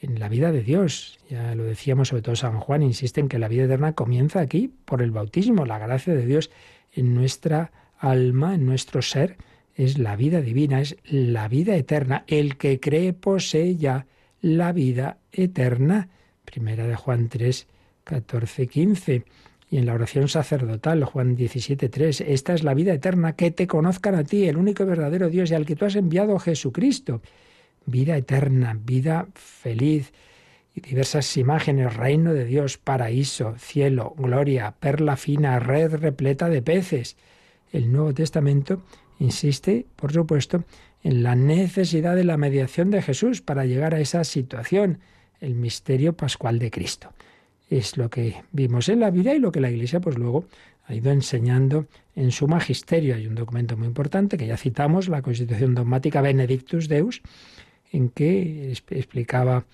en la vida de Dios. Ya lo decíamos, sobre todo San Juan insiste en que la vida eterna comienza aquí por el bautismo, la gracia de Dios en nuestra alma, en nuestro ser, es la vida divina, es la vida eterna. El que cree posee ya la vida eterna. Primera de Juan 3, 14, 15. Y en la oración sacerdotal, Juan 17, 3, esta es la vida eterna, que te conozcan a ti, el único verdadero Dios y al que tú has enviado Jesucristo. Vida eterna, vida feliz y diversas imágenes, reino de Dios, paraíso, cielo, gloria, perla fina, red repleta de peces. El Nuevo Testamento insiste, por supuesto, en la necesidad de la mediación de Jesús para llegar a esa situación, el misterio pascual de Cristo. Es lo que vimos en la vida y lo que la Iglesia pues luego ha ido enseñando en su magisterio. Hay un documento muy importante que ya citamos, la Constitución dogmática Benedictus Deus, en que explicaba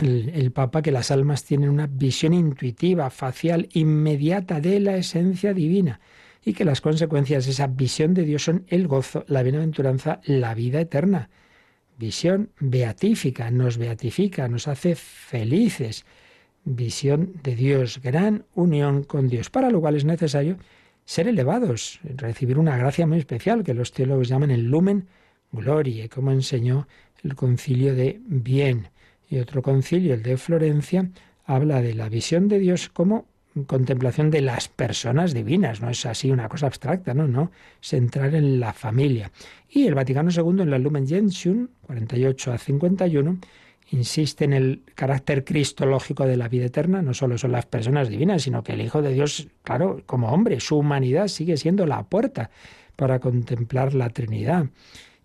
el, el, Papa que las almas tienen una visión intuitiva, facial, inmediata de la esencia divina y que las consecuencias de esa visión de Dios son el gozo, la bienaventuranza, la vida eterna. Visión beatífica, nos beatifica, nos hace felices. Visión de Dios, gran unión con Dios, para lo cual es necesario ser elevados, recibir una gracia muy especial que los teólogos llaman el lumen gloria, como enseñó el concilio de Bien. Y otro concilio, el de Florencia, habla de la visión de Dios como contemplación de las personas divinas, no es así una cosa abstracta, no, no, centrar en la familia. Y el Vaticano II en la Lumen Gentium 48 a 51 insiste en el carácter cristológico de la vida eterna, no solo son las personas divinas, sino que el Hijo de Dios, claro, como hombre, su humanidad sigue siendo la puerta para contemplar la Trinidad.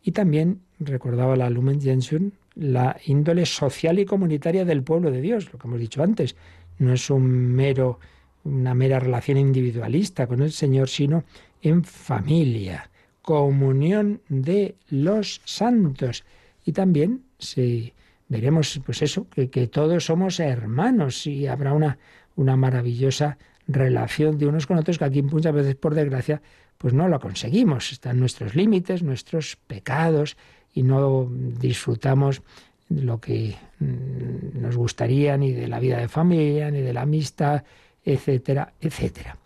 Y también recordaba la Lumen Gentium la índole social y comunitaria del pueblo de Dios, lo que hemos dicho antes, no es un mero una mera relación individualista con el Señor, sino en familia, comunión de los santos. Y también si veremos pues eso, que, que, todos somos hermanos y habrá una, una maravillosa relación de unos con otros que aquí muchas veces por desgracia pues no lo conseguimos, están nuestros límites, nuestros pecados y no disfrutamos lo que mm, nos gustaría ni de la vida de familia, ni de la amistad, etcétera, etcétera.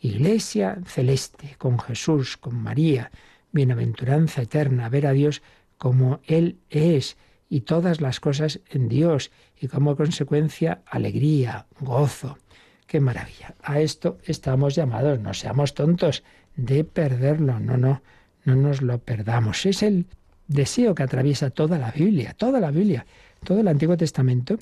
Iglesia celeste, con Jesús, con María, bienaventuranza eterna, ver a Dios como Él es y todas las cosas en Dios y como consecuencia alegría, gozo. ¡Qué maravilla! A esto estamos llamados, no seamos tontos de perderlo, no, no, no nos lo perdamos. Es el deseo que atraviesa toda la Biblia, toda la Biblia, todo el Antiguo Testamento.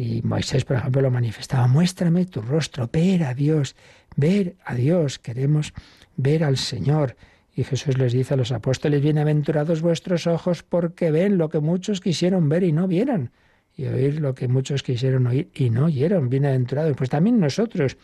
Y Moisés, por ejemplo, lo manifestaba, muéstrame tu rostro, ver a Dios, ver a Dios, queremos ver al Señor. Y Jesús les dice a los apóstoles, bienaventurados vuestros ojos porque ven lo que muchos quisieron ver y no vieron, y oír lo que muchos quisieron oír y no oyeron, bienaventurados. Pues también nosotros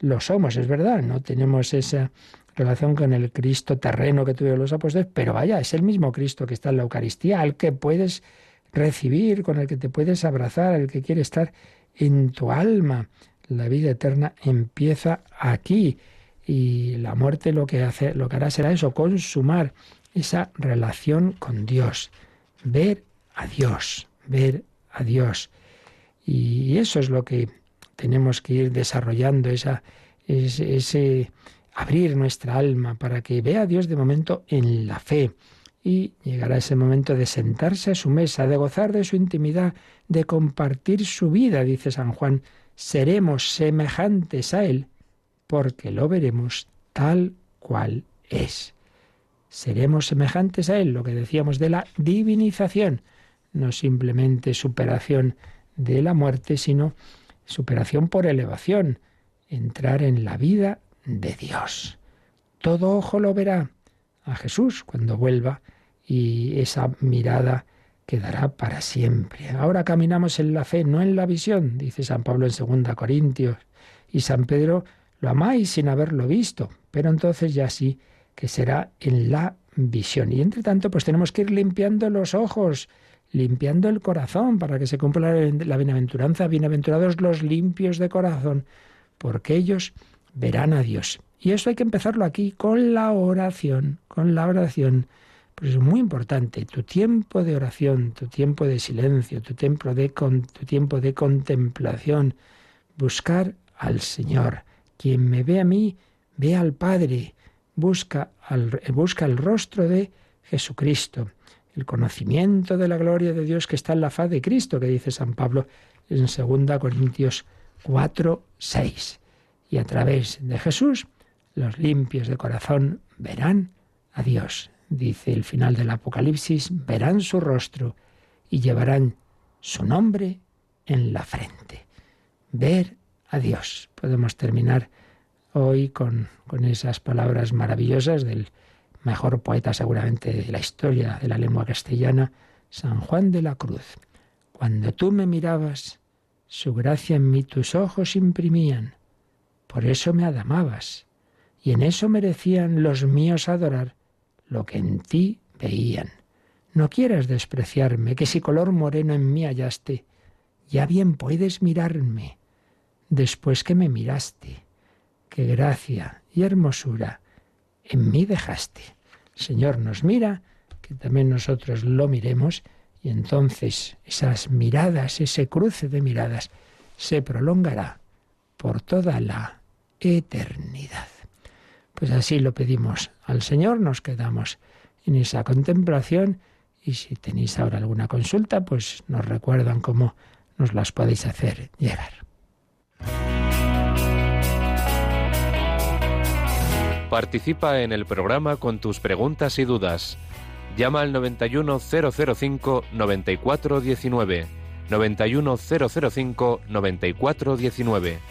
lo somos, es verdad, no tenemos esa relación con el Cristo terreno que tuvieron los apóstoles, pero vaya, es el mismo Cristo que está en la Eucaristía, al que puedes recibir, con el que te puedes abrazar, el que quiere estar en tu alma. La vida eterna empieza aquí y la muerte lo que hace, lo que hará será eso, consumar esa relación con Dios, ver a Dios, ver a Dios. Y eso es lo que tenemos que ir desarrollando, esa, ese abrir nuestra alma para que vea a Dios de momento en la fe. Y llegará ese momento de sentarse a su mesa, de gozar de su intimidad, de compartir su vida, dice San Juan. Seremos semejantes a Él porque lo veremos tal cual es. Seremos semejantes a Él, lo que decíamos de la divinización, no simplemente superación de la muerte, sino superación por elevación, entrar en la vida de Dios. Todo ojo lo verá a Jesús cuando vuelva y esa mirada quedará para siempre. Ahora caminamos en la fe, no en la visión, dice San Pablo en 2 Corintios. Y San Pedro, lo amáis sin haberlo visto, pero entonces ya sí que será en la visión. Y entre tanto, pues tenemos que ir limpiando los ojos, limpiando el corazón para que se cumpla la bienaventuranza. Bienaventurados los limpios de corazón, porque ellos verán a Dios. Y eso hay que empezarlo aquí con la oración, con la oración. Pues es muy importante, tu tiempo de oración, tu tiempo de silencio, tu tiempo de, tu tiempo de contemplación, buscar al Señor. Quien me ve a mí, ve al Padre, busca, busca el rostro de Jesucristo, el conocimiento de la gloria de Dios que está en la faz de Cristo, que dice San Pablo en 2 Corintios 4, 6 y a través de Jesús los limpios de corazón verán a Dios. Dice el final del Apocalipsis, verán su rostro y llevarán su nombre en la frente. Ver a Dios. Podemos terminar hoy con, con esas palabras maravillosas del mejor poeta seguramente de la historia de la lengua castellana, San Juan de la Cruz. Cuando tú me mirabas, su gracia en mí tus ojos imprimían por eso me adamabas, y en eso merecían los míos adorar lo que en ti veían. No quieras despreciarme, que si color moreno en mí hallaste, ya bien puedes mirarme, después que me miraste, qué gracia y hermosura en mí dejaste. Señor nos mira, que también nosotros lo miremos, y entonces esas miradas, ese cruce de miradas, se prolongará por toda la eternidad. Pues así lo pedimos al Señor, nos quedamos en esa contemplación y si tenéis ahora alguna consulta, pues nos recuerdan cómo nos las podéis hacer llegar. Participa en el programa con tus preguntas y dudas. Llama al 91005 9419.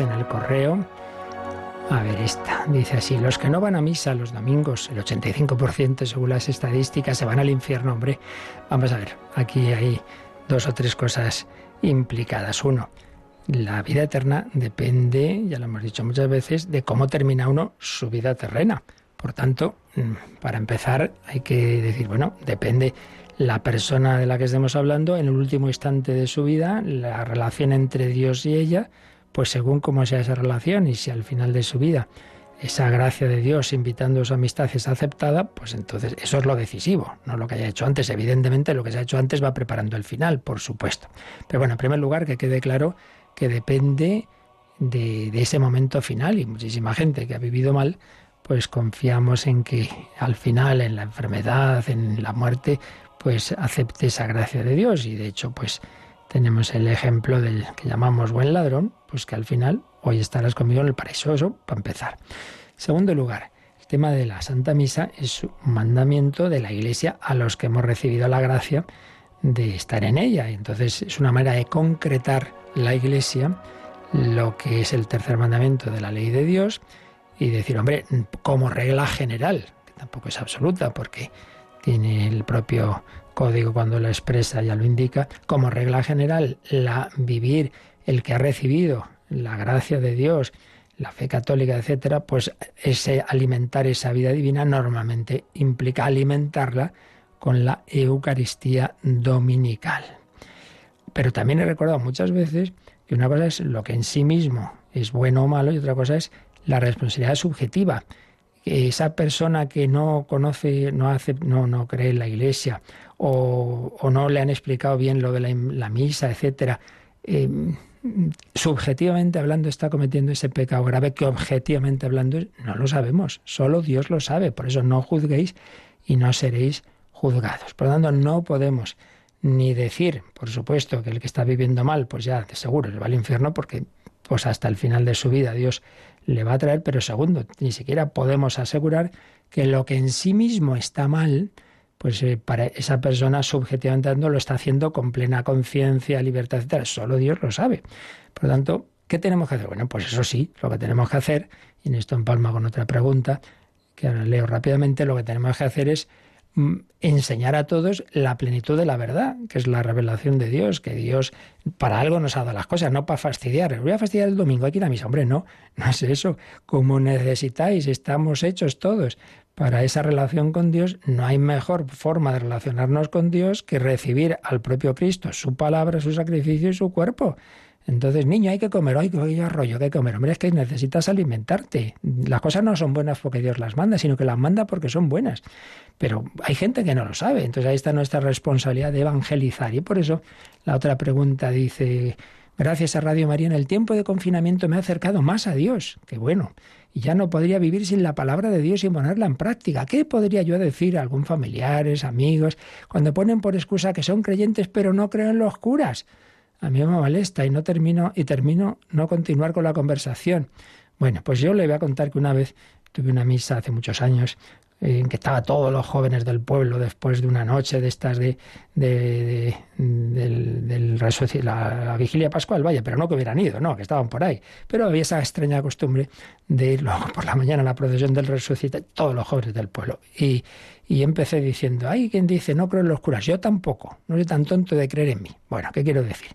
en el correo. A ver, esta dice así, los que no van a misa los domingos, el 85% según las estadísticas, se van al infierno, hombre. Vamos a ver, aquí hay dos o tres cosas implicadas. Uno, la vida eterna depende, ya lo hemos dicho muchas veces, de cómo termina uno su vida terrena. Por tanto, mm, para empezar, hay que decir, bueno, depende la persona de la que estemos hablando en el último instante de su vida, la relación entre Dios y ella, pues según cómo sea esa relación y si al final de su vida esa gracia de Dios invitando a su amistad es aceptada, pues entonces eso es lo decisivo, no lo que haya hecho antes. Evidentemente lo que se ha hecho antes va preparando el final, por supuesto. Pero bueno, en primer lugar que quede claro que depende de, de ese momento final y muchísima gente que ha vivido mal, pues confiamos en que al final, en la enfermedad, en la muerte, pues acepte esa gracia de Dios y de hecho pues tenemos el ejemplo del que llamamos buen ladrón, pues que al final hoy estarás conmigo en el paraíso, eso para empezar. Segundo lugar, el tema de la Santa Misa es un mandamiento de la Iglesia a los que hemos recibido la gracia de estar en ella. Entonces es una manera de concretar la Iglesia lo que es el tercer mandamiento de la ley de Dios y decir, hombre, como regla general, que tampoco es absoluta, porque tiene el propio código cuando lo expresa, ya lo indica, como regla general, la vivir el que ha recibido la gracia de Dios, la fe católica, etcétera, pues ese alimentar esa vida divina normalmente implica alimentarla con la Eucaristía dominical. Pero también he recordado muchas veces que una cosa es lo que en sí mismo es bueno o malo y otra cosa es la responsabilidad subjetiva esa persona que no conoce, no hace, no, no cree en la iglesia, o, no le han explicado bien lo de la, misa, etcétera, eh, subjetivamente hablando está cometiendo ese pecado grave que objetivamente hablando no lo sabemos, solo Dios lo sabe, por eso no juzguéis y no seréis juzgados. Por lo tanto, no podemos ni decir, por supuesto, que el que está viviendo mal, pues ya de seguro le va al infierno porque pues hasta el final de su vida Dios le va a traer, pero segundo, ni siquiera podemos asegurar que lo que en sí mismo está mal, pues eh, para esa persona subjetivamente hablando lo está haciendo con plena conciencia, libertad, etc. Solo Dios lo sabe. Por lo tanto, ¿qué tenemos que hacer? Bueno, pues eso sí, lo que tenemos que hacer, y en esto empalma con otra pregunta, que ahora leo rápidamente, lo que tenemos que hacer es enseñar a todos la plenitud de la verdad, que es la revelación de Dios, que Dios para algo nos ha dado las cosas, no para fastidiar. Voy a fastidiar el domingo, hay que ir a misa. Hombre, no, no es eso. Como necesitáis, estamos hechos todos para esa relación con Dios. No hay mejor forma de relacionarnos con Dios que recibir al propio Cristo, su palabra, su sacrificio y su cuerpo. Entonces, niño, hay que comer, hay que hay que comer. Hombre, es que necesitas alimentarte. Las cosas no son buenas porque Dios las manda, sino que las manda porque son buenas. Pero hay gente que no lo sabe. Entonces ahí está nuestra responsabilidad de evangelizar. Y por eso la otra pregunta dice, gracias a Radio María, en el tiempo de confinamiento me ha acercado más a Dios. Qué bueno. Y ya no podría vivir sin la palabra de Dios y ponerla en práctica. ¿Qué podría yo decir a algún familiares, amigos, cuando ponen por excusa que son creyentes pero no creen en los curas? A mí me molesta y no termino y termino no continuar con la conversación. Bueno, pues yo le voy a contar que una vez tuve una misa hace muchos años en que estaban todos los jóvenes del pueblo después de una noche de estas de, de, del, del la, vigilia pascual, vaya, pero no que hubieran ido, no, que estaban por ahí. Pero había esa extraña costumbre de ir luego por la mañana a la procesión del resucitado, todos los jóvenes del pueblo. Y, y empecé diciendo, hay quien dice, no creo en los curas, yo tampoco, no soy tan tonto de creer en mí. Bueno, ¿qué quiero decir?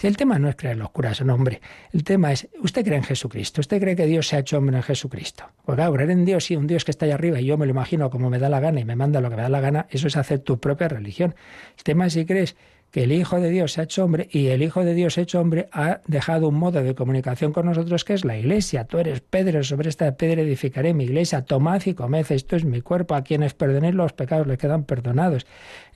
El tema no es creer en los curas, no, hombre, el tema es, ¿usted cree en Jesucristo? ¿Usted cree que Dios se ha hecho hombre en Jesucristo? Pues claro, creer en Dios, sí, un Dios que está allá arriba y yo me lo imagino como me da la gana y me manda lo que me da la gana, eso es hacer tu propia religión. El tema es si crees que el Hijo de Dios se ha hecho hombre y el Hijo de Dios hecho hombre ha dejado un modo de comunicación con nosotros que es la iglesia. Tú eres Pedro, sobre esta piedra edificaré mi iglesia. Tomad y comed, esto es mi cuerpo. A quienes perdonéis los pecados les quedan perdonados.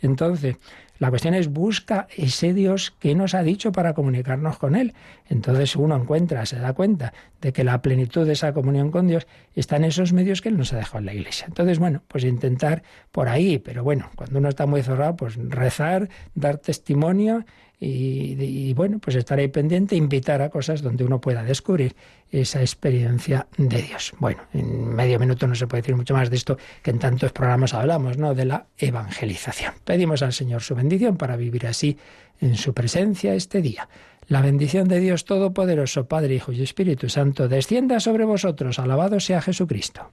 Entonces, la cuestión es busca ese Dios que nos ha dicho para comunicarnos con Él. Entonces uno encuentra, se da cuenta de que la plenitud de esa comunión con Dios está en esos medios que Él nos ha dejado en la iglesia. Entonces, bueno, pues intentar por ahí, pero bueno, cuando uno está muy cerrado, pues rezar, dar testimonio y, bueno, pues estar ahí pendiente, invitar a cosas donde uno pueda descubrir esa experiencia de Dios. Bueno, en medio minuto no se puede decir mucho más de esto que en tantos programas hablamos, ¿no? De la evangelización. Pedimos al Señor su bendición para vivir así en su presencia este día. La bendición de Dios Todopoderoso, Padre, Hijo y Espíritu Santo, descienda sobre vosotros. Alabado sea Jesucristo.